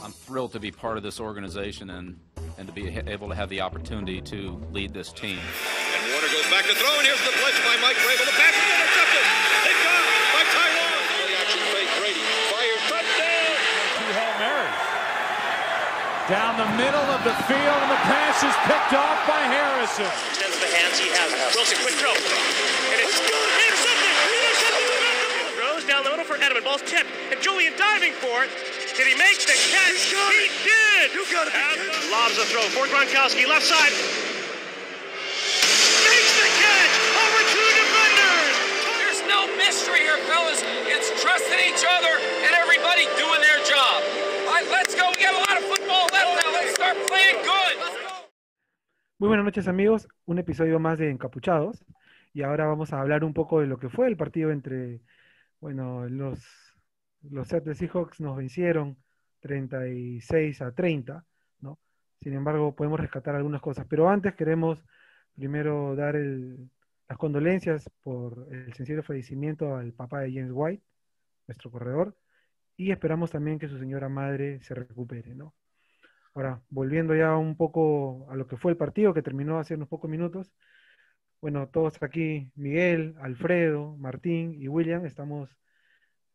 I'm thrilled to be part of this organization and, and to be able to have the opportunity to lead this team. And Warner goes back to throw, and here's the blitz by Mike Vrabel. The pass is intercepted. It's gone by Tyrone. Play action fake. Brady fires touchdown. Two Hail Marys. Down the middle of the field, and the pass is picked off by Harrison. Extends the hands he has. Wilson, quick throw. And it's intercepted. Intercepted. Throws down the middle for Edelman. Ball's tipped. And Julian diving for it. Did he make the catch? He did. You got it. Lobs the throw for Gronkowski. Left side. Makes the catch. Over two defenders. There's no mystery here, fellas. It's trusting each other and everybody doing their job. All right, let's go. We got a lot of football left now. Let's start playing good. Let's go. Muy buenas noches amigos, un episodio más de Encapuchados y ahora vamos a hablar un poco de lo que fue el partido entre, bueno, los, los Seattle Seahawks nos vencieron 36 a 30, ¿no? Sin embargo, podemos rescatar algunas cosas, pero antes queremos primero dar las condolencias por el sencillo fallecimiento al papá de James White, nuestro corredor, y esperamos también que su señora madre se recupere, ¿no? Ahora, volviendo ya un poco a lo que fue el partido, que terminó hace unos pocos minutos. Bueno, todos aquí, Miguel, Alfredo, Martín y William, estamos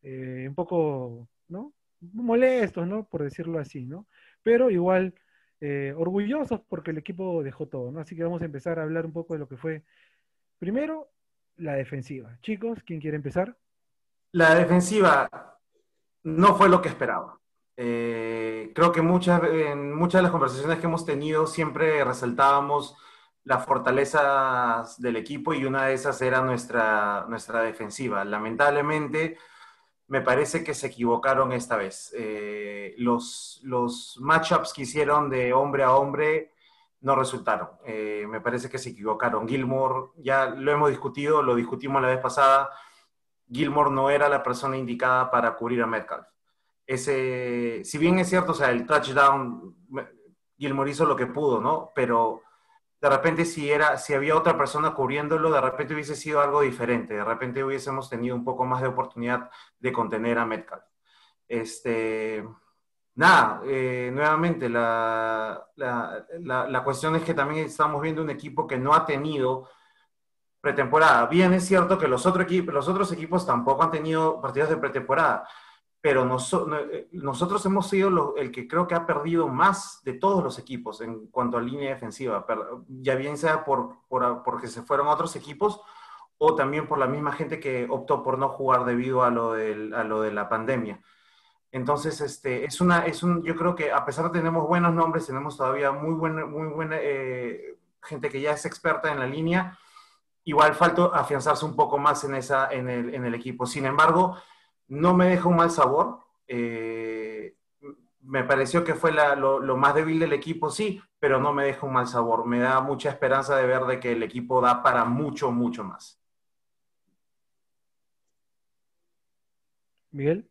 eh, un poco, ¿no? Molestos, ¿no? Por decirlo así, ¿no? Pero igual eh, orgullosos porque el equipo dejó todo. Así que vamos a empezar a hablar un poco de lo que fue, primero, la defensiva. Chicos, ¿quién quiere empezar? La defensiva no fue lo que esperaba. Eh, creo que muchas, en muchas de las conversaciones que hemos tenido siempre resaltábamos las fortalezas del equipo y una de esas era nuestra, nuestra defensiva. Lamentablemente, me parece que se equivocaron esta vez. Eh, los, los matchups que hicieron de hombre a hombre no resultaron. Eh, me parece que se equivocaron. Gilmore, ya lo hemos discutido, lo discutimos la vez pasada. Gilmore no era la persona indicada para cubrir a Metcalf. Ese, si bien es cierto, o sea, el touchdown, Gilmore hizo lo que pudo, ¿no? Pero de repente si, era, si había otra persona cubriéndolo, de repente hubiese sido algo diferente. De repente hubiésemos tenido un poco más de oportunidad de contener a Metcalf. Este, nada, eh, nuevamente, la, la, la, cuestión es que también estamos viendo un equipo que no ha tenido pretemporada. Bien, es cierto que los, los otros equipos tampoco han tenido partidos de pretemporada, pero eh, nosotros hemos sido el que creo que ha perdido más de todos los equipos en cuanto a línea defensiva, ya bien sea por, por- porque se fueron otros equipos o también por la misma gente que optó por no jugar debido a lo, de la pandemia. Entonces, este, es una, es un, yo creo que a pesar de que tenemos buenos nombres, tenemos todavía muy buena, muy buena eh, gente que ya es experta en la línea, igual falta afianzarse un poco más en, esa, en el equipo. Sin embargo, no me deja un mal sabor. Eh, me pareció que fue la- lo, lo más débil del equipo, sí, pero no me deja un mal sabor. Me da mucha esperanza de ver de que el equipo da para mucho, mucho más. Miguel.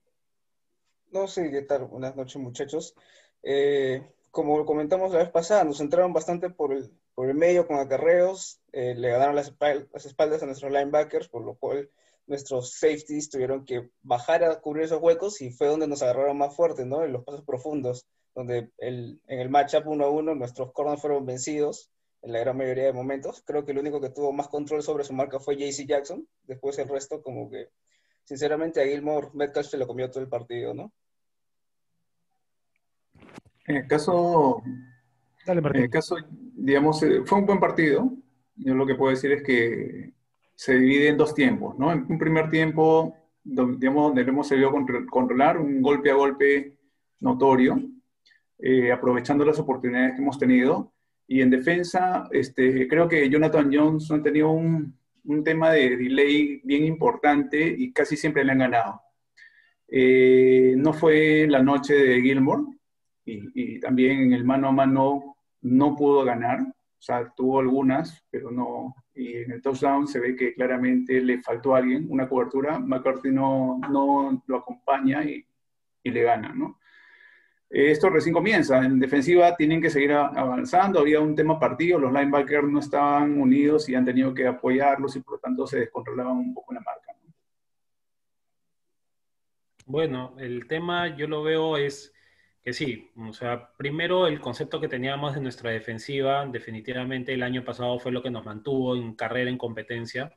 No sé qué tal. Buenas noches, muchachos. Eh, como comentamos la vez pasada, nos centraron bastante por el, por el medio con acarreos, eh, le ganaron las, espal- las espaldas a nuestros linebackers, por lo cual nuestros safeties tuvieron que bajar a cubrir esos huecos y fue donde nos agarraron más fuerte, ¿no? En los pasos profundos, donde el, en el matchup uno a uno nuestros corners fueron vencidos en la gran mayoría de momentos. Creo que el único que tuvo más control sobre su marca fue JC Jackson. Después el resto como que, sinceramente, a Gilmore Metcalf se lo comió todo el partido, ¿no? En el caso, Dale, en el caso, digamos, eh, fue un buen partido. Yo lo que puedo decir es que se divide en dos tiempos, ¿no? En un primer tiempo, digamos, donde lo hemos sabido contro- controlar, un golpe a golpe notorio, eh, aprovechando las oportunidades que hemos tenido. Y en defensa, este, creo que Jonathan Jones ha tenido un, un tema de delay bien importante y casi siempre le han ganado. Eh, no fue la noche de Gilmore, y, y también en el mano a mano no pudo ganar, sea, tuvo algunas, pero no, y en el touchdown se ve que claramente le faltó a alguien, una cobertura, McCarthy no, no lo acompaña y, y le gana, ¿no? Eh, Esto recién comienza, en defensiva tienen que seguir avanzando, había un tema partido, los linebackers no estaban unidos y han tenido que apoyarlos y por lo tanto se descontrolaban un poco la marca. ¿no? Bueno, el tema yo lo veo es que sí, o sea, primero el concepto que teníamos de nuestra defensiva, definitivamente el año pasado fue lo que nos mantuvo en carrera, en competencia,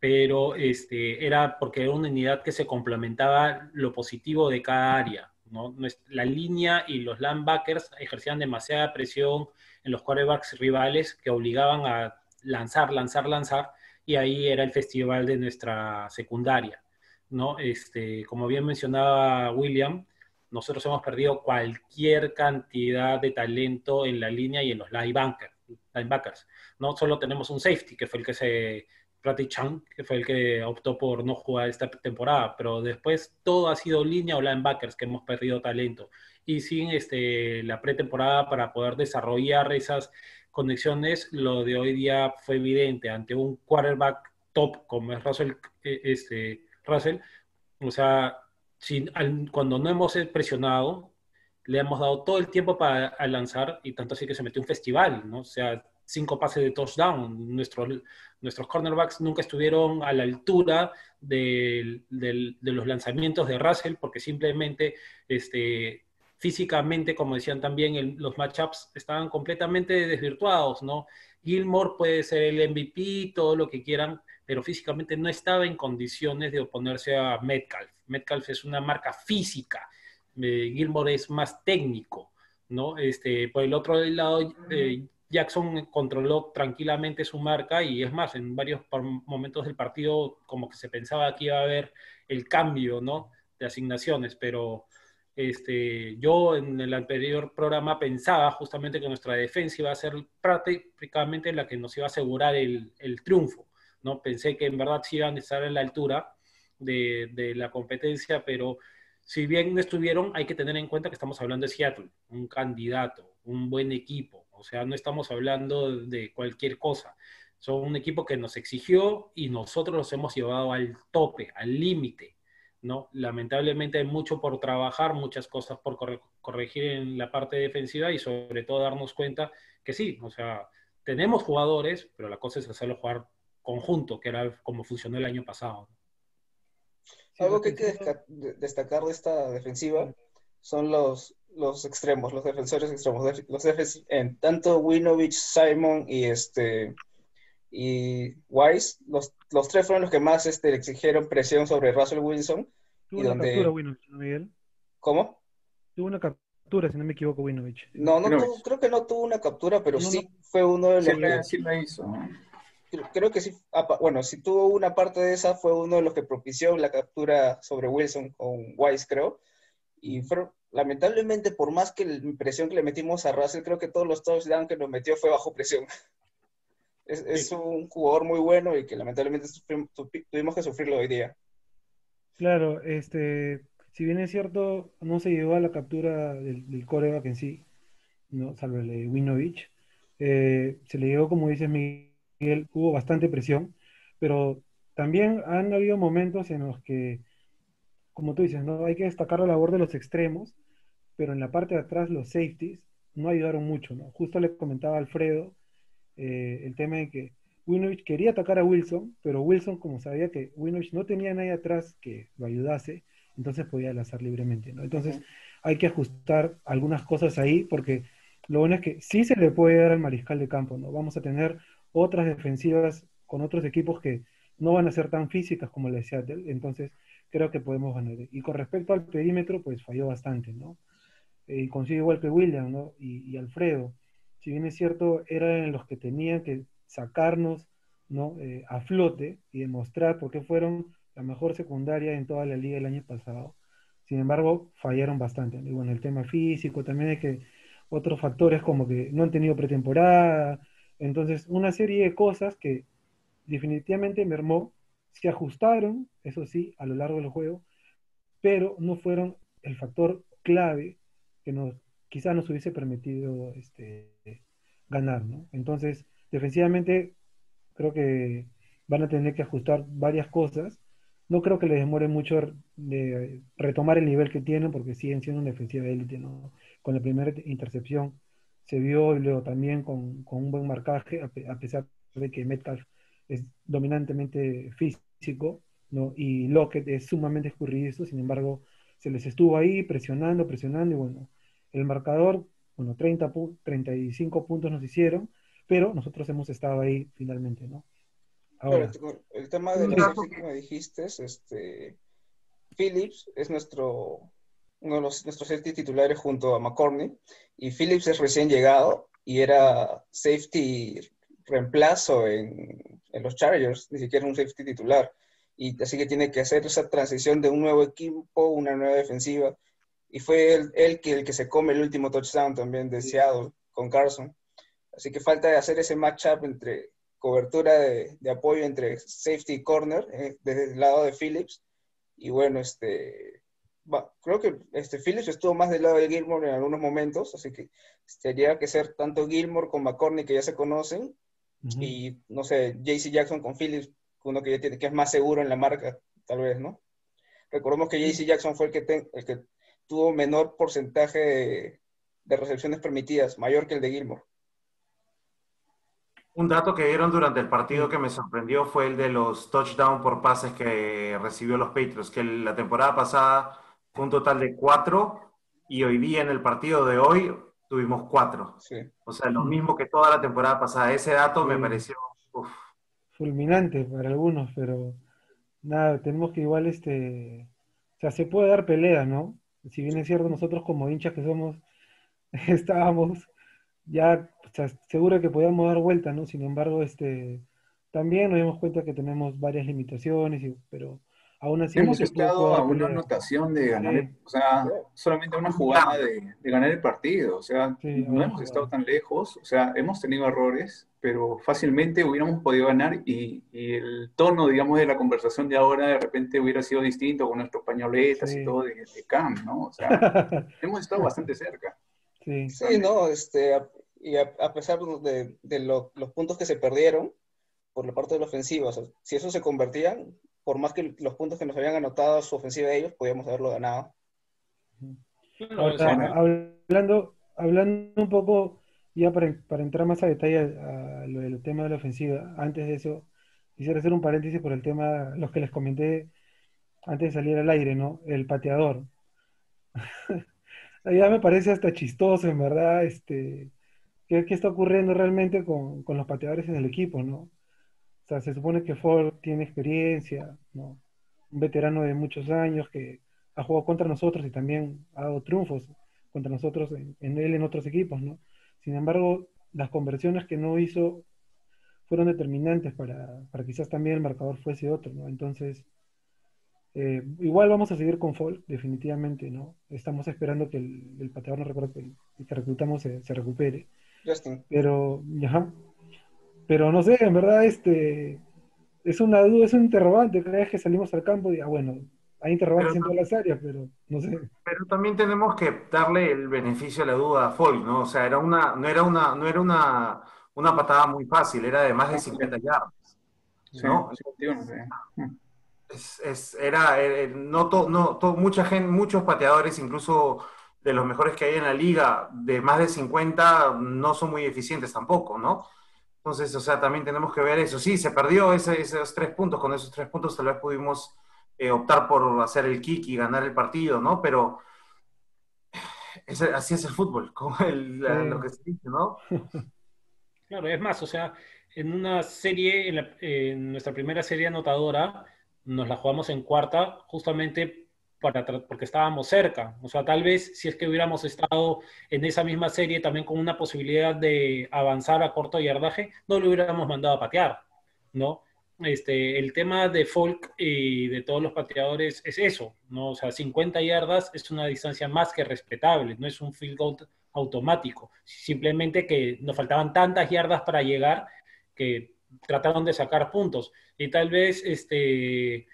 pero este, era porque era una unidad que se complementaba lo positivo de cada área. ¿no? La línea y los linebackers ejercían demasiada presión en los quarterbacks rivales que obligaban a lanzar, lanzar, lanzar, y ahí era el festival de nuestra secundaria. ¿no? Este, como bien mencionaba William, nosotros hemos perdido cualquier cantidad de talento en la línea y en los linebackers. linebackers. No solo tenemos un safety, que fue el que se, Prati Chang, que fue el que optó por no jugar esta temporada, pero después todo ha sido línea o linebackers que hemos perdido talento. Y sin este, la pretemporada para poder desarrollar esas conexiones, lo de hoy día fue evidente ante un quarterback top como es Russell, eh, este, Russell o sea, cuando no hemos presionado, le hemos dado todo el tiempo para lanzar y tanto así que se metió un festival, ¿no? O sea, cinco pases de touchdown. Nuestros, nuestros cornerbacks nunca estuvieron a la altura de, los lanzamientos de Russell porque simplemente este, físicamente, como decían también, los matchups estaban completamente desvirtuados, ¿no? Gilmore puede ser el MVP, todo lo que quieran, pero físicamente no estaba en condiciones de oponerse a Metcalf. Metcalf es una marca física, eh, Gilmore es más técnico, ¿no? Este, por el otro lado, eh, Jackson controló tranquilamente su marca y es más, en varios momentos del partido como que se pensaba que iba a haber el cambio, ¿no? De asignaciones, pero este, yo en el anterior programa pensaba justamente que nuestra defensa iba a ser prácticamente la que nos iba a asegurar el, el triunfo, ¿no? Pensé que en verdad sí iban a estar a la altura de, la competencia, pero si bien estuvieron, hay que tener en cuenta que estamos hablando de Seattle, un candidato, un buen equipo, o sea, no estamos hablando de cualquier cosa. Son un equipo que nos exigió y nosotros los hemos llevado al tope, al límite, ¿no? Lamentablemente hay mucho por trabajar, muchas cosas por corregir en la parte defensiva y sobre todo darnos cuenta que sí, o sea, tenemos jugadores, pero la cosa es hacerlo jugar conjunto, que era como funcionó el año pasado. Algo que hay que destacar de esta defensiva son los, los extremos, los defensores extremos. Los en tanto Winovich, Simon y este y Wise, los, los tres fueron los que más este, exigieron presión sobre Russell Wilson. Tuvo una captura Winovich, ¿no, Miguel? ¿Cómo? Tuvo una captura, si no me equivoco, Winovich. No, no creo que no tuvo una captura, pero sí fue uno de los que... Sí la hizo creo que sí, bueno, si tuvo una parte de esa, fue uno de los que propició la captura sobre Wilson con Wise, creo. Y lamentablemente, por más que la presión que le metimos a Russell, creo que todos los touchdowns que nos metió fue bajo presión. Es, un jugador muy bueno y que lamentablemente tuvimos que sufrirlo hoy día. Claro, este, si bien es cierto, no se llegó a la captura del, del coreback en sí, ¿no? salvo el de Winovich, eh, se le llegó, como dices Miguel, hubo bastante presión, pero también han habido momentos en los que, como tú dices, ¿no? hay que destacar la labor de los extremos, pero en la parte de atrás los safeties no ayudaron mucho. ¿no? Justo le comentaba a Alfredo eh, el tema de que Winovich quería atacar a Wilson, pero Wilson, como sabía que Winovich no tenía nadie atrás que lo ayudase, entonces podía lanzar libremente. ¿no? Entonces hay que ajustar algunas cosas ahí, porque lo bueno es que sí se le puede dar al mariscal de campo, ¿no? Vamos a tener otras defensivas con otros equipos que no van a ser tan físicas como la de Seattle, entonces creo que podemos ganar. Y con respecto al perímetro, pues falló bastante, ¿no? Eh, y consigue igual que William, ¿no? Y, Alfredo, si bien es cierto, eran los que tenían que sacarnos, ¿no? Eh, a flote y demostrar por qué fueron la mejor secundaria en toda la liga el año pasado. Sin embargo, fallaron bastante. Y bueno, el tema físico, también hay que otros factores como que no han tenido pretemporada, entonces, una serie de cosas que definitivamente mermó, se ajustaron, eso sí, a lo largo del juego, pero no fueron el factor clave que nos quizá nos hubiese permitido este, ganar, ¿no? Entonces, defensivamente, creo que van a tener que ajustar varias cosas. No creo que les demore mucho de retomar el nivel que tienen, porque siguen siendo una defensiva élite, ¿no? Con la primera intercepción se vio luego también con, un buen marcaje, a, pesar de que Metcalf es dominantemente físico, ¿no? y Lockett es sumamente escurridizo, sin embargo, se les estuvo ahí presionando, presionando, y bueno, el marcador, bueno, 30 35 puntos nos hicieron, pero nosotros hemos estado ahí finalmente, ¿no? Ahora, el tema de la que me dijiste, este, Phillips es nuestro uno de los, nuestros safety titulares junto a McCorney, y Phillips es recién llegado y era safety reemplazo en, en, los Chargers, ni siquiera un safety titular. Y así que tiene que hacer esa transición de un nuevo equipo, una nueva defensiva. Y fue él, él que, el que se come el último touchdown también de Seattle con Carson. Así que falta de hacer ese matchup entre cobertura de, de, apoyo entre safety y corner eh, desde el lado de Phillips. Y bueno, este, creo que este, Phillips estuvo más del lado de Gilmore en algunos momentos, así que tendría que ser tanto Gilmore con McCorney, que ya se conocen, y no sé, JC Jackson con Phillips, uno que ya tiene, que es más seguro en la marca, tal vez, ¿no? Recordemos que JC Jackson fue el que, el que tuvo menor porcentaje de, de, recepciones permitidas, mayor que el de Gilmore. Un dato que dieron durante el partido que me sorprendió fue el de los touchdown por pases que recibió los Patriots, que la temporada pasada fue un total de cuatro y hoy día en el partido de hoy tuvimos cuatro. O sea, lo mismo que toda la temporada pasada. Ese dato me pareció fulminante para algunos, pero nada, tenemos que igual este, o sea, se puede dar pelea, ¿no? Si bien es cierto, nosotros como hinchas que somos, estábamos ya o sea, seguro que podíamos dar vuelta, ¿no? Sin embargo, este, también nos dimos cuenta que tenemos varias limitaciones, y, pero Aún así, hemos estado a una anotación de ganar, o sea, solamente una jugada de, de, ganar el partido, o sea, no hemos estado tan lejos, o sea, hemos tenido errores, pero fácilmente hubiéramos podido ganar y, y, el tono, digamos, de la conversación de ahora de repente hubiera sido distinto con nuestros pañoletas y todo de, de Cam, ¿no? O sea, hemos estado bastante cerca. Sí, sí no, este, y a, a pesar de, de lo, los puntos que se perdieron por la parte de la ofensiva, o sea, si eso se convertían, por más que los puntos que nos habían anotado su ofensiva de ellos, podíamos haberlo ganado. hablando, hablando un poco, ya para, para entrar más a detalle a, lo del tema de la ofensiva, antes de eso, quisiera hacer un paréntesis por el tema, los que les comenté antes de salir al aire, ¿no? El pateador. ya me parece hasta chistoso, en verdad, este, ¿qué, qué está ocurriendo realmente con, con, los pateadores en el equipo, ¿no? O sea, se supone que Ford tiene experiencia, ¿no? Un veterano de muchos años que ha jugado contra nosotros y también ha dado triunfos contra nosotros en, él en otros equipos, ¿no? Sin embargo, las conversiones que no hizo fueron determinantes para, para quizás también el marcador fuese otro, ¿no? Entonces, eh, igual vamos a seguir con Folk, definitivamente, ¿no? Estamos esperando que el, el pateador, no recuerdo, que, que reclutamos se, se recupere. Justin. Pero, ajá, pero no sé, en verdad, este es una duda, es un interrogante. Cada vez que salimos al campo, y, ah, bueno, hay interrogantes pero, en todas las áreas, pero no sé. Pero también tenemos que darle el beneficio a la duda a Folk, ¿no? O sea, era una, no era una, no era una, una patada muy fácil, era de más de 50 yardas. ¿no? Sí, es, es, era, eh, no, to, no to, mucha gente, muchos pateadores, incluso de los mejores que hay en la liga, de más de 50, no son muy eficientes tampoco, ¿no? Entonces, o sea, también tenemos que ver eso. Sí, se perdió ese, esos tres puntos. Con esos tres puntos tal vez pudimos eh, optar por hacer el kick y ganar el partido, ¿no? Pero ese, así es el fútbol, como el, sí. lo que se dice, ¿no? Claro, es más, o sea, en una serie, en, la, en nuestra primera serie anotadora, nos la jugamos en cuarta justamente para, porque estábamos cerca. O sea, tal vez si es que hubiéramos estado en esa misma serie también con una posibilidad de avanzar a corto yardaje, no lo hubiéramos mandado a patear, ¿no? Este, el tema de Folk y de todos los pateadores es eso, ¿no? O sea, 50 yardas es una distancia más que respetable, no es un field goal automático, simplemente que nos faltaban tantas yardas para llegar que trataron de sacar puntos. Y tal vez, este,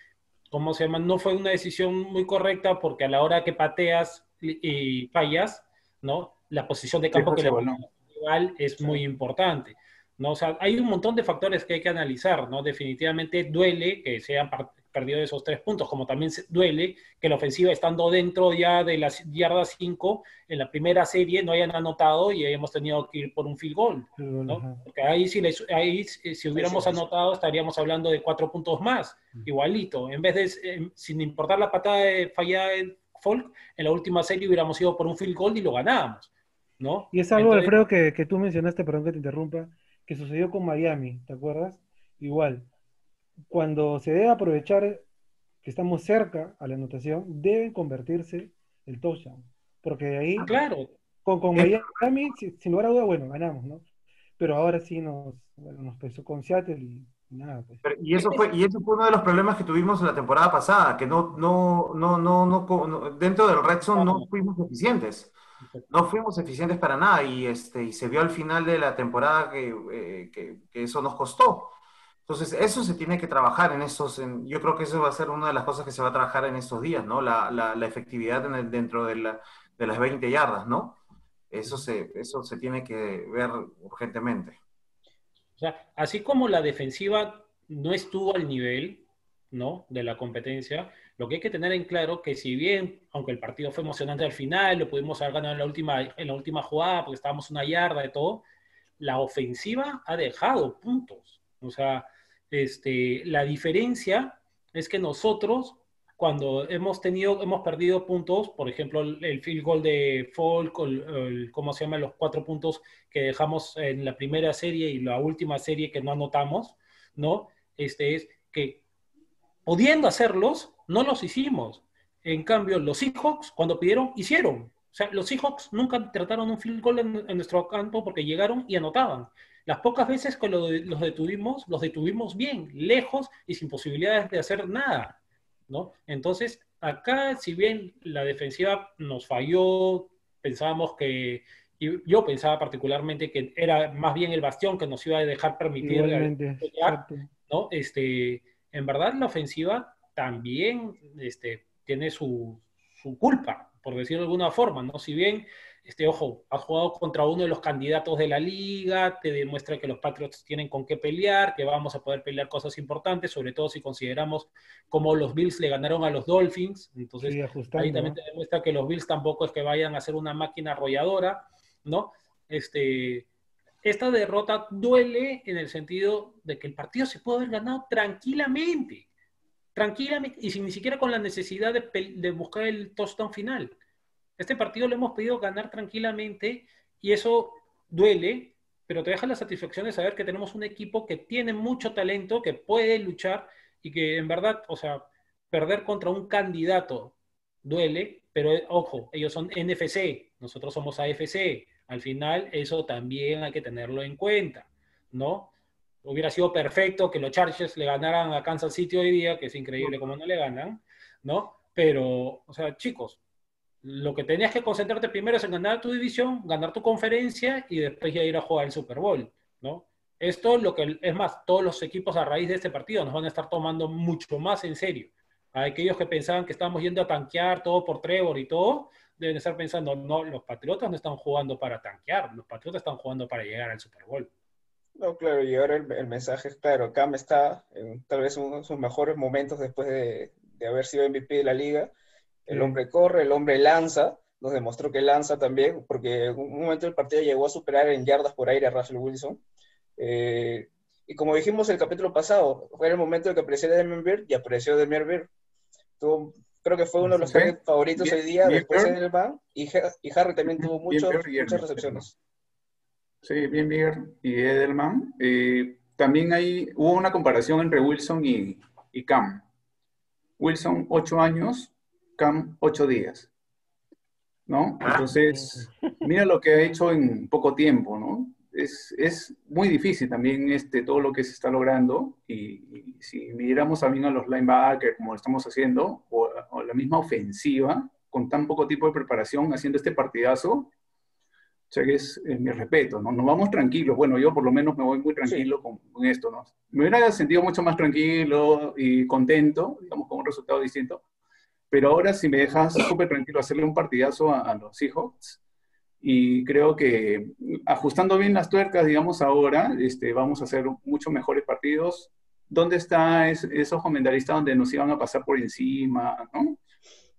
¿cómo se llama? No fue una decisión muy correcta porque a la hora que pateas y fallas, ¿no? La posición de campo que le rival es muy importante, ¿no? O sea, hay un montón de factores que hay que analizar, ¿no? Definitivamente duele que se hayan perdido esos tres puntos, como también duele que la ofensiva estando dentro ya de las yardas 5 en la primera serie no hayan anotado y hayamos tenido que ir por un field goal, ¿no? Porque ahí si, les, ahí, si hubiéramos anotado estaríamos hablando de cuatro puntos más, igualito, en vez de, eh, sin importar la patada de fallada Folk, en la última serie hubiéramos ido por un field goal y lo ganábamos, ¿no? Y es algo, Entonces- Alfredo, que, que tú mencionaste, perdón que te interrumpa, que sucedió con Miami, ¿te acuerdas? Igual, cuando se debe aprovechar que estamos cerca a la anotación, debe convertirse el touchdown. Porque de ahí, Ah, claro. con, con. Miami, si- sin lugar a duda, bueno, ganamos, ¿no? Pero ahora sí nos, bueno, nos pesó con Seattle y nada, pues. Pero- y eso fue y eso fue uno de los problemas que tuvimos la temporada pasada, que no no no no no- dentro del Red Zone no fuimos eficientes. No fuimos eficientes para nada y este y se vio al final de la temporada que, eh, que, que eso nos costó. Entonces, eso se tiene que trabajar en estos, en- yo creo que eso va a ser una de las cosas que se va a trabajar en estos días, ¿no? La, la, la efectividad en el- dentro de, la, de las 20 yardas, ¿no? Eso se, eso se tiene que ver urgentemente. O sea, así como la defensiva no estuvo al nivel, ¿no? De la competencia, lo que hay que tener en claro que si bien, aunque el partido fue emocionante al final, lo pudimos haber ganado en la última, en la última jugada porque estábamos una yarda de todo, la ofensiva ha dejado puntos. O sea, este, la diferencia es que nosotros, cuando hemos tenido, hemos perdido puntos, por ejemplo, el, el field goal de Folk, el- ¿cómo se llama? Los cuatro puntos que dejamos en la primera serie y la última serie que no anotamos, ¿no? Este es que pudiendo hacerlos, no los hicimos. En cambio, los Seahawks, cuando pidieron, hicieron. O sea, los Seahawks nunca trataron un field goal en, en nuestro campo porque llegaron y anotaban. Las pocas veces que lo los detuvimos, los detuvimos bien, lejos y sin posibilidades de hacer nada, ¿no? Entonces, acá, si bien la defensiva nos falló, pensábamos que, y yo pensaba particularmente que era más bien el bastión que nos iba a dejar permitir exacto. ¿no? Este, en verdad la ofensiva también este, tiene su, su culpa, por decirlo de alguna forma, ¿no? Si bien, este, ojo, has jugado contra uno de los candidatos de la liga, te demuestra que los Patriots tienen con qué pelear, que vamos a poder pelear cosas importantes, sobre todo si consideramos cómo los Bills le ganaron a los Dolphins, entonces Sí, ahí también te demuestra que los Bills tampoco es que vayan a ser una máquina arrolladora, ¿no? Este, esta derrota duele en el sentido de que el partido se puede haber ganado tranquilamente, tranquilamente, y sin ni siquiera con la necesidad de, de buscar el touchdown final. Este partido lo hemos pedido ganar tranquilamente y eso duele, pero te deja la satisfacción de saber que tenemos un equipo que tiene mucho talento, que puede luchar y que en verdad, o sea, perder contra un candidato duele, pero ojo, ellos son NFC, nosotros somos AFC. Al final, eso también hay que tenerlo en cuenta, ¿no? Hubiera sido perfecto que los Chargers le ganaran a Kansas City hoy día, que es increíble como no le ganan, ¿no? Pero, o sea, chicos, lo que tenías que concentrarte primero es en ganar tu división, ganar tu conferencia y después ya ir a jugar el Super Bowl, ¿no? Esto lo que es más, todos los equipos a raíz de este partido nos van a estar tomando mucho más en serio. A aquellos que pensaban que estábamos yendo a tanquear todo por Trevor y todo, deben estar pensando, no, los Patriotas no están jugando para tanquear, los Patriotas están jugando para llegar al Super Bowl. No, claro, y ahora el, el mensaje es claro, Cam está en tal vez uno de sus mejores momentos después de, de haber sido MVP de la liga. El hombre corre, el hombre lanza, nos demostró que lanza también, porque en un momento del partido llegó a superar en yardas por aire a Russell Wilson. Eh, y como dijimos el capítulo pasado, fue el momento de que apareciera Damian Beard y apareció Damian Beard. Tuvo, creo que fue uno de los favoritos Bien- hoy día, después. Edelman, y, Ha- y Harry también tuvo muchos- muchas recepciones. Sí, bien Bigger y Edelman. Eh, también hay, hubo una comparación entre Wilson y, y Cam. Wilson, ocho años, Cam, ocho días. ¿No? Entonces, mira lo que ha hecho en poco tiempo, ¿no? Es, es muy difícil también este, todo lo que se está logrando y, y si miramos también a los linebackers como lo estamos haciendo, o, o la misma ofensiva, con tan poco tiempo de preparación, haciendo este partidazo, o sea que es, es mi respeto, ¿no? Nos vamos tranquilos. Bueno, yo por lo menos me voy muy tranquilo con, con esto, ¿no? Me hubiera sentido mucho más tranquilo y contento, digamos, con un resultado distinto. Pero ahora si me dejas súper tranquilo hacerle un partidazo a, a los Seahawks, y creo que ajustando bien las tuercas, digamos, ahora, este, vamos a hacer mucho mejores partidos. ¿Dónde está es- esos comentaristas donde nos iban a pasar por encima, ¿no?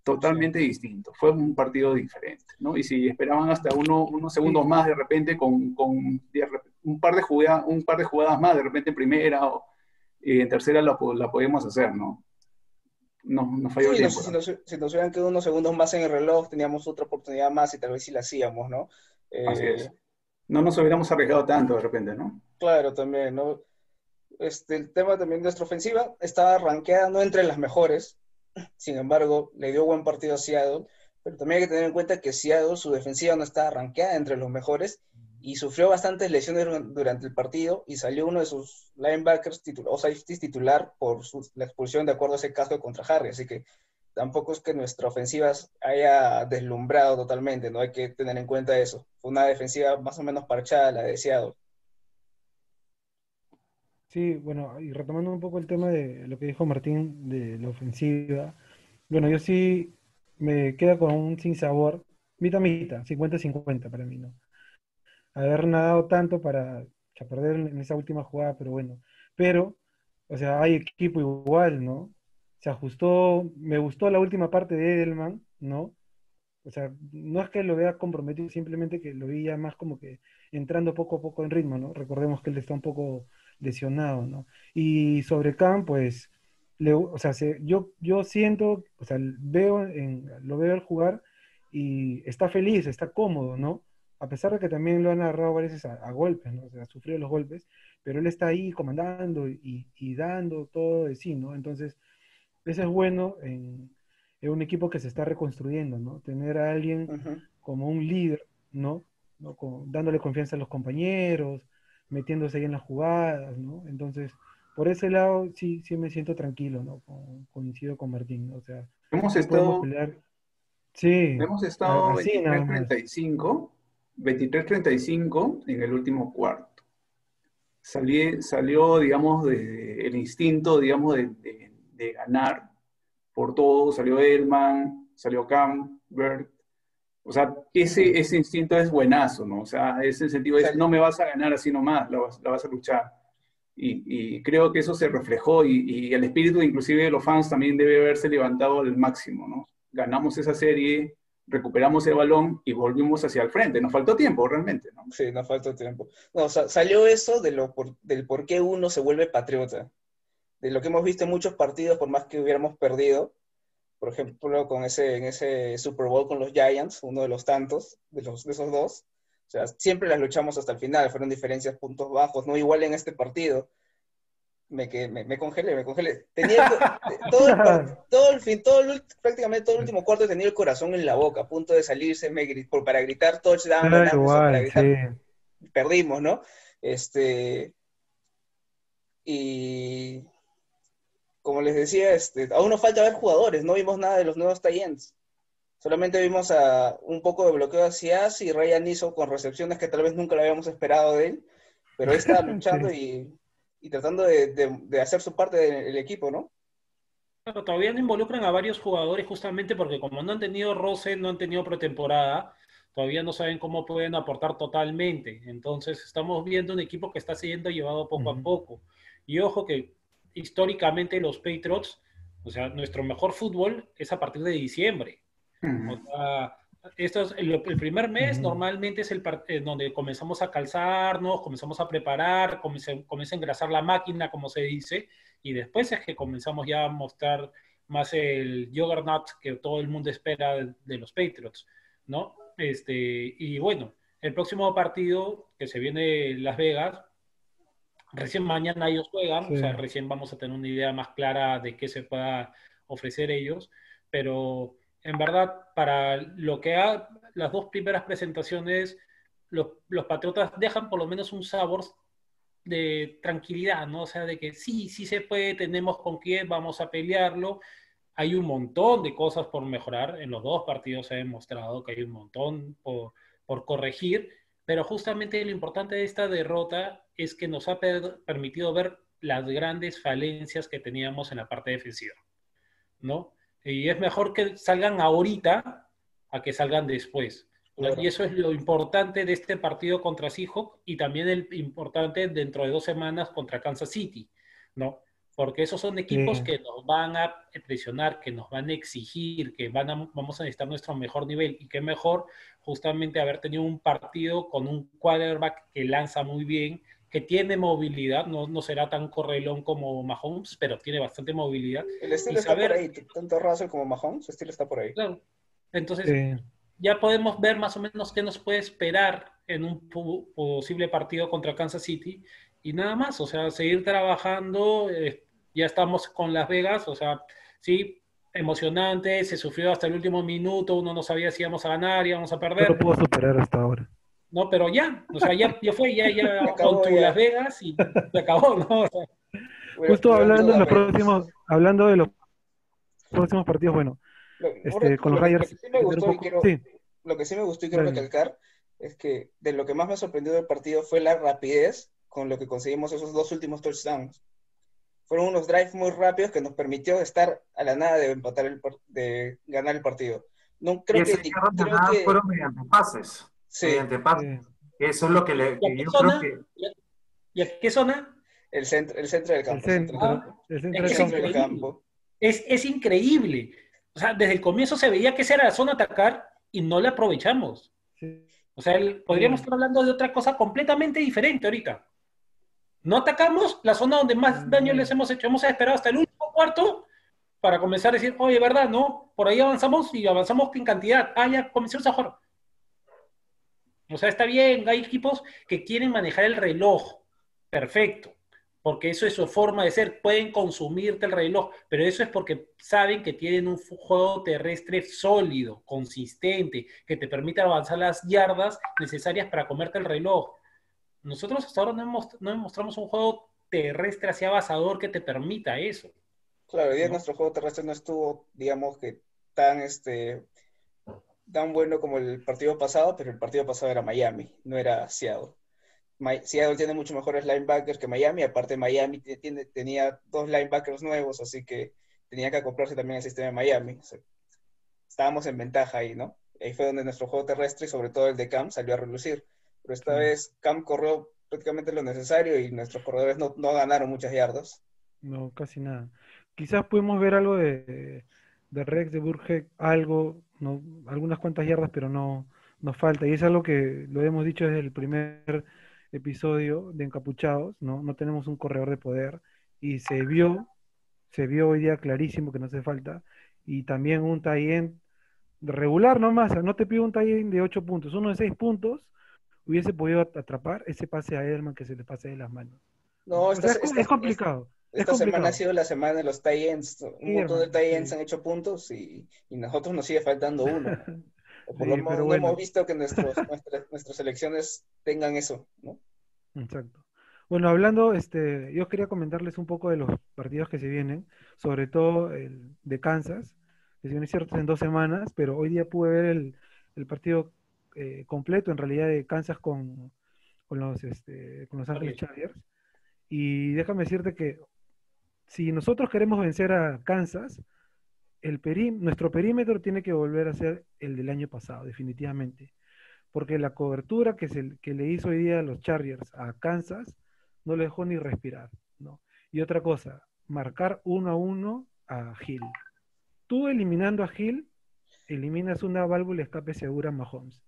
Totalmente distinto. Fue un partido diferente, ¿no? Y si esperaban hasta uno, unos segundos más de repente con, con un, par de jugadas, un par de jugadas más, de repente en primera o eh, en tercera la, la podemos hacer, ¿no? Nos, nos falló el Sí, tiempo. nos- si, nos, si nos hubieran quedado unos segundos más en el reloj, teníamos otra oportunidad más y tal vez sí la hacíamos, ¿no? Eh, Así es. No nos hubiéramos arriesgado tanto de repente, ¿no? Claro, también, ¿no? Este, el tema también de nuestra ofensiva estaba rankeada no entre las mejores, sin embargo, le dio buen partido a Seattle, pero también hay que tener en cuenta que Seattle, su defensiva no estaba rankeada entre los mejores y sufrió bastantes lesiones dur- durante el partido y salió uno de sus linebackers o safeties titular por la expulsión de acuerdo a ese caso contra Harry, así que tampoco es que nuestra ofensiva haya deslumbrado totalmente, no hay que tener en cuenta eso. Fue una defensiva más o menos parchada la de Seattle. Sí, bueno, y retomando un poco el tema de lo que dijo Martín de la ofensiva, bueno, yo sí me queda con un sinsabor, mitad mitad, 50-50 para mí, ¿no? Haber nadado tanto para perder en esa última jugada, pero bueno, pero, o sea, hay equipo igual, ¿no? Se ajustó, me gustó la última parte de Edelman, ¿no? O sea, no es que lo vea comprometido, simplemente que lo vi ya más como que entrando poco a poco en ritmo, ¿no? Recordemos que él está un poco lesionado, ¿no? Y sobre Khan, pues, le- o sea, se- yo, yo siento, o sea, veo en, lo veo al jugar y está feliz, está cómodo, ¿no? A pesar de que también lo han agarrado varias veces a, a golpes, ¿no? O sea, sufrió los golpes, pero él está ahí comandando y, y dando todo de sí, ¿no? Entonces, eso es bueno en, en un equipo que se está reconstruyendo, ¿no? Tener a alguien como un líder, ¿no? ¿no? Dándole confianza a los compañeros, metiéndose ahí en las jugadas, ¿no? Entonces, por ese lado sí, sí me siento tranquilo, ¿no? Con- coincido con Martín, ¿no? O sea, Hemos estado-. Sí, Hemos estado así nada más. 23-35, 23-35 en el último cuarto. Salí- salió, digamos, de- el instinto, digamos, de, de- de ganar por todo. Salió Elman, salió Cam, Bert. O sea, ese, ese instinto es buenazo, ¿no? O sea, ese sentido es, no me vas a ganar así nomás, la vas, la vas a luchar. Y, y creo que eso se reflejó y, y el espíritu inclusive de los fans también debe haberse levantado al máximo, ¿no? Ganamos esa serie, recuperamos el balón y volvimos hacia el frente. Nos faltó tiempo realmente, ¿no? Sí, nos falta tiempo. No, sa- salió eso de lo por- del por qué uno se vuelve patriota. De lo que hemos visto en muchos partidos, por más que hubiéramos perdido. Por ejemplo, con ese, en ese Super Bowl con los Giants, uno de los tantos, de, los, de esos dos. O sea, siempre las luchamos hasta el final, fueron diferencias, puntos bajos, no igual en este partido. Me, que, me, me congelé, me congelé. Tenía el- todo, el, todo el fin, todo el prácticamente todo el último cuarto tenía el corazón en la boca, a punto de salirse me por, para gritar touchdown, o para igual, gritar sí. perdimos, ¿no? Este, y como les decía, este, aún nos falta ver jugadores, no vimos nada de los nuevos Titans. Solamente vimos a un poco de bloqueo hacia As y Ryan hizo con recepciones que tal vez nunca lo habíamos esperado de él, pero él estaba luchando y, y tratando de, de- de hacer su parte del equipo, ¿no? Pero todavía no involucran a varios jugadores justamente porque como no han tenido roce, no han tenido pretemporada, todavía no saben cómo pueden aportar totalmente. Entonces estamos viendo un equipo que está siendo llevado poco a poco. Y ojo que históricamente los Patriots, o sea, nuestro mejor fútbol es a partir de diciembre. O sea, esto es el, el primer mes normalmente es el en donde comenzamos a calzarnos, comenzamos a preparar, comienza, comienza a engrasar la máquina, como se dice, y después es que comenzamos ya a mostrar más el juggernaut que todo el mundo espera de, de los Patriots, ¿no? Este, y bueno, el próximo partido que se viene en Las Vegas, recién mañana ellos juegan, Sí. o sea, recién vamos a tener una idea más clara de qué se pueda ofrecer ellos, pero en verdad, para lo que ha, las dos primeras presentaciones, los, Patriotas dejan por lo menos un sabor de tranquilidad, ¿no? O sea, de que sí, sí se puede, tenemos con quién, vamos a pelearlo. Hay un montón de cosas por mejorar. En los dos partidos se ha demostrado que hay un montón por, por corregir, pero justamente lo importante de esta derrota es que nos ha per- permitido ver las grandes falencias que teníamos en la parte defensiva, ¿no? Y es mejor que salgan ahorita a que salgan después. Claro. Y eso es lo importante de este partido contra Seahawks y también el importante dentro de dos semanas contra Kansas City, ¿no? Porque esos son equipos que nos van a presionar, que nos van a exigir, que van a, vamos a necesitar nuestro mejor nivel. Y qué mejor justamente haber tenido un partido con un quarterback que lanza muy bien, que tiene movilidad, no, no será tan correlón como Mahomes, pero tiene bastante movilidad. El estilo Y está saber- por ahí, tanto Russell como Mahomes, su estilo está por ahí. Claro. Entonces, Sí. ya podemos ver más o menos qué nos puede esperar en un posible partido contra Kansas City y nada más, o sea, seguir trabajando, eh, ya estamos con Las Vegas, o sea, sí, emocionante, se sufrió hasta el último minuto, uno no sabía si íbamos a ganar, íbamos a perder, lo puedo superar hasta ahora. No, pero ya, o sea, ya, ya fue, ya, ya acabó, con tu ya. Las Vegas y se acabó, ¿no? O sea, Bueno, Justo hablando de los próximos, hablando de los próximos partidos, bueno, Lo- este, ahora, con los lo que- Raiders, Lo que sí me gustó y poco- quiero, sí, lo que sí me gustó y quiero Dale. recalcar es que de lo que más me sorprendió del partido fue la rapidez con lo que conseguimos esos dos últimos touchdowns. Fueron unos drives muy rápidos que nos permitió estar a la nada de empatar el de ganar el partido. No Y creo que, esas yardas creo que fueron mediante pases. Sí, Mediante pases. Eso es lo que le, ¿Y a que qué yo zona? creo que ¿Y a qué zona? el centro, el centro del el campo, centro, Ah, el centro es el centro del campo. Es, es increíble. O sea, desde el comienzo se veía que esa era la zona a atacar y no la aprovechamos. Sí. O sea, el- podríamos estar hablando de otra cosa completamente diferente ahorita. No atacamos la zona donde más daño les hemos hecho. Hemos esperado hasta el último cuarto para comenzar a decir, oye, ¿verdad? No, por ahí avanzamos y avanzamos en cantidad. Ah, ya comenzamos a jugar. O sea, está bien, hay equipos que quieren manejar el reloj. Perfecto. Porque eso es su forma de ser. Pueden consumirte el reloj, pero eso es porque saben que tienen un juego terrestre sólido, consistente, que te permite avanzar las yardas necesarias para comerte el reloj. Nosotros hasta ahora no, hemos- no demostramos un juego terrestre hacia avanzador que te permita eso. Claro, día ¿no? nuestro juego terrestre no estuvo, digamos que tan este tan bueno como el partido pasado, pero el partido pasado era Miami, no era Seattle. Mi- Seattle tiene mucho mejores linebackers que Miami, aparte Miami tiene- tenía dos linebackers nuevos, así que tenía que acoplarse también al sistema de Miami. O sea, estábamos en ventaja ahí, ¿no? Ahí fue donde nuestro juego terrestre y sobre todo el de Cam salió a relucir. Pero esta vez Cam corrió prácticamente lo necesario y nuestros corredores no, no ganaron muchas yardas. No, casi nada. Quizás pudimos ver algo de, de Rex, de Burhead, algo, no, algunas cuantas yardas, pero no nos falta. Y es algo que lo hemos dicho desde el primer episodio de Encapuchados, ¿no? No tenemos un corredor de poder. Y se vio, se vio hoy día clarísimo que no hace falta. Y también un tie-end regular nomás, no te pido un tie-end de 8 puntos, uno de 6 puntos hubiese podido atrapar ese pase a Edelman que se le pase de las manos. No, O es complicado. Es Esta semana ha sido la semana de los tie-ends. Un Sí, montón de tie-ends sí. han hecho puntos y, y nosotros nos sigue faltando uno. O por Sí, lo menos pero no bueno. hemos visto que nuestros, nuestras, nuestras selecciones tengan eso, ¿no? Exacto. Bueno, hablando, este, yo quería comentarles un poco de los partidos que se vienen, sobre todo el de Kansas, que si bien es cierto en dos semanas, pero hoy día pude ver el, el partido eh, completo, en realidad, de Kansas con, con los, este, con los Ángeles Chargers. Y déjame decirte que si nosotros queremos vencer a Kansas, el nuestro perímetro tiene que volver a ser el del año pasado, definitivamente. Porque la cobertura que, se, que le hizo hoy día a los Chargers a Kansas no le dejó ni respirar, ¿no? Y otra cosa, marcar uno a uno a Hill. Tú eliminando a Hill, eliminas una válvula de escape segura a Mahomes.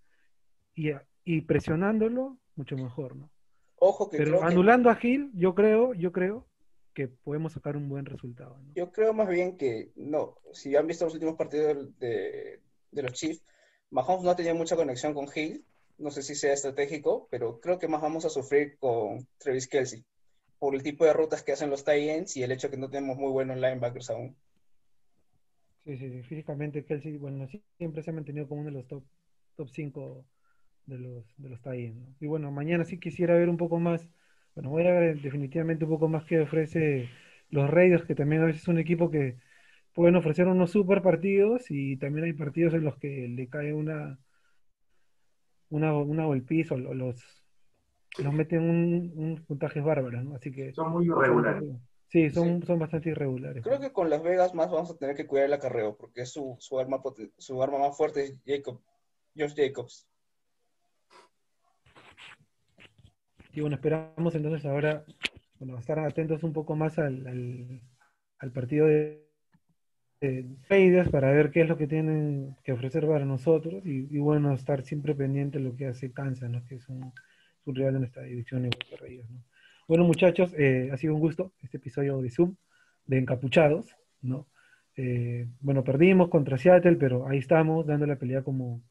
Y, presionándolo, mucho mejor, ¿no? Ojo que Pero que, anulando a Hill, yo creo, yo creo que podemos sacar un buen resultado, ¿no? yo creo más bien que, no, si han visto los últimos partidos de, de los Chiefs, Mahomes no ha tenido mucha conexión con Hill, no sé si sea estratégico, pero creo que más vamos a sufrir con Travis Kelsey, por el tipo de rutas que hacen los tie-ends y el hecho que no tenemos muy buenos linebackers aún. Sí, sí, sí. Físicamente Kelsey, bueno, siempre se ha mantenido como uno de los top, top 5 de los, de los ¿no? Y bueno, mañana sí quisiera ver un poco más, bueno, voy a ver definitivamente un poco más que ofrece los Raiders, que también a veces es un equipo que pueden ofrecer unos super partidos y también hay partidos en los que le cae una, una, una golpiza o lo- los, los meten un, un puntajes bárbaros, ¿no? Así que son muy irregulares. Sí, son, son bastante irregulares. Creo que con Las Vegas más vamos a tener que cuidar el acarreo, porque es su, su, arma, su arma más fuerte es Jacob, Josh Jacobs. Y bueno, esperamos entonces ahora, bueno, estar atentos un poco más al, al, partido de, de para ver qué es lo que tienen que ofrecer para nosotros y, bueno, estar siempre pendiente de lo que hace Kansas. Que es un, rival de nuestra división igual que ¿no? Bueno, muchachos, eh, ha sido un gusto este episodio de Zoom, de Encapuchados, ¿no? Eh, bueno, perdimos contra Seattle, pero ahí estamos, dando la pelea como,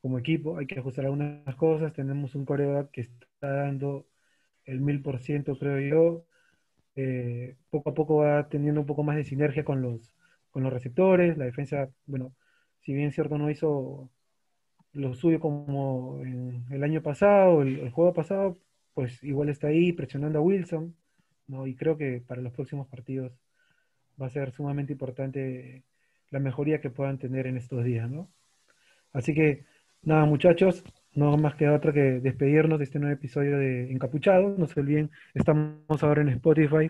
como equipo. Hay que ajustar algunas cosas. Tenemos un coreback que está dando el mil por ciento, creo yo. Eh, poco a poco va teniendo un poco más de sinergia con los, con los receptores. La defensa, bueno, si bien cierto no hizo lo suyo como el año pasado, el, el juego pasado, pues igual está ahí presionando a Wilson, ¿no? Y creo que para los próximos partidos va a ser sumamente importante la mejoría que puedan tener en estos días, ¿no? Así que, nada, muchachos, no más queda otra que despedirnos de este nuevo episodio de Encapuchados. No se olviden, estamos ahora en Spotify.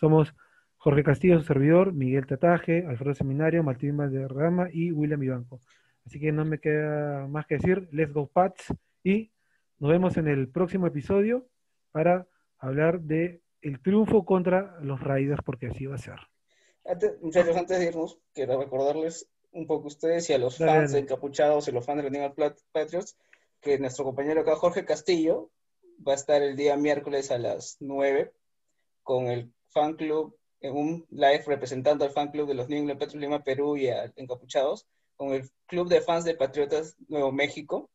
Somos Jorge Castillo, su servidor, Miguel Tataje, Alfredo Seminario, Martín Valderrama y William Ibanco. Así que no me queda más que decir, let's go Pats y nos vemos en el próximo episodio para hablar de el triunfo contra los Raiders, porque así va a ser. Antes, muchachos, antes de irnos, quiero recordarles un poco a ustedes y a los fans dale. encapuchados y los fans de los Pat- Patriots que nuestro compañero acá, Jorge Castillo, va a estar el día miércoles a las 9 con el fan club, en un live representando al fan club de los New England Patriots Lima, Perú y a Encapuchados, con el club de fans de Patriotas Nuevo México.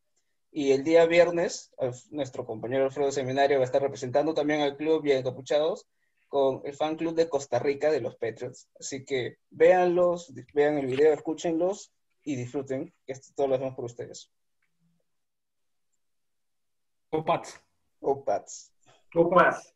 Y el día viernes, Alf- nuestro compañero Alfredo Seminario va a estar representando también al club y a Encapuchados con el fan club de Costa Rica de los Patriots. Así que véanlos, vean el video, escúchenlos y disfruten. Esto todo lo hacemos por ustedes. Go Pats. Go Pats. Go Pats.